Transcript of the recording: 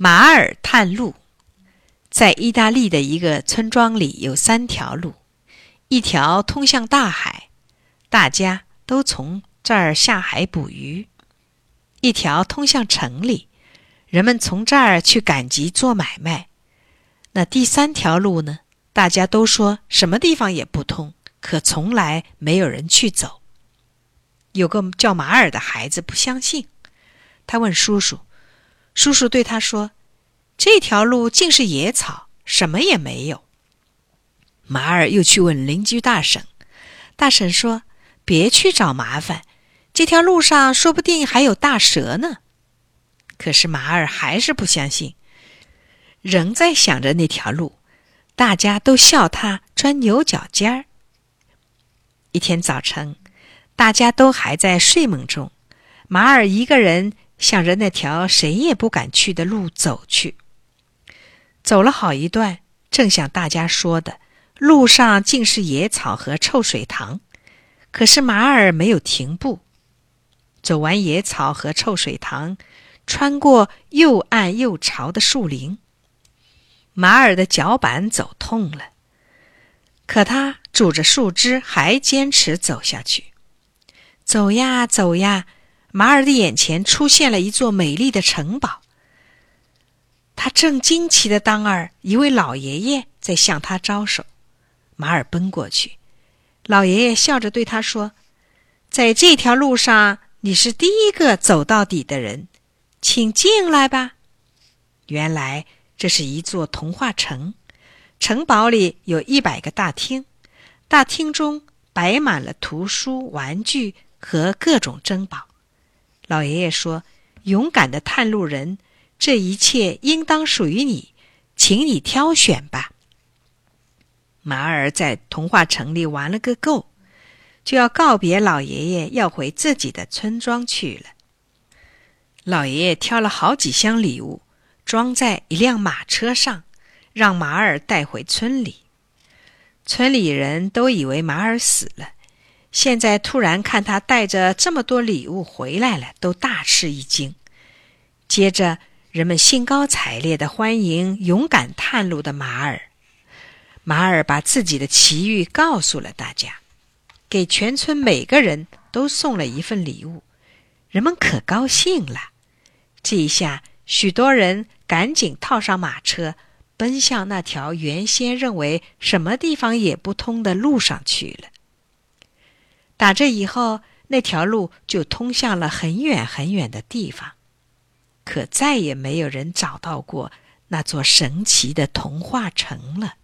马尔探路，在意大利的一个村庄里有三条路，一条通向大海，大家都从这儿下海捕鱼；一条通向城里，人们从这儿去赶集做买卖。那第三条路呢？大家都说什么地方也不通，可从来没有人去走。有个叫马尔的孩子不相信，他问叔叔。叔叔对他说：“这条路尽是野草，什么也没有。”马尔又去问邻居大婶，大婶说：“别去找麻烦，这条路上说不定还有大蛇呢。”可是马尔还是不相信，仍在想着那条路。大家都笑他钻牛角尖儿。一天早晨，大家都还在睡梦中，马尔一个人。向着那条谁也不敢去的路走去，走了好一段，正像大家说的，路上尽是野草和臭水塘。可是马尔没有停步。走完野草和臭水塘，穿过又暗又潮的树林，马尔的脚板走痛了，可他拄着树枝还坚持走下去。走呀走呀。马尔的眼前出现了一座美丽的城堡。他正惊奇的当儿，一位老爷爷在向他招手。马尔奔过去，老爷爷笑着对他说：“在这条路上，你是第一个走到底的人，请进来吧。”原来这是一座童话城，城堡里有一百个大厅，大厅中摆满了图书、玩具和各种珍宝。老爷爷说：“勇敢的探路人，这一切应当属于你，请你挑选吧。”马尔在童话城里玩了个够，就要告别老爷爷，要回自己的村庄去了。老爷爷挑了好几箱礼物，装在一辆马车上，让马尔带回村里。村里人都以为马尔死了。现在突然看他带着这么多礼物回来了，都大吃一惊。接着，人们兴高采烈的欢迎勇敢探路的马尔。马尔把自己的奇遇告诉了大家，给全村每个人都送了一份礼物，人们可高兴了。这一下，许多人赶紧套上马车，奔向那条原先认为什么地方也不通的路上去了。打这以后，那条路就通向了很远很远的地方，可再也没有人找到过那座神奇的童话城了。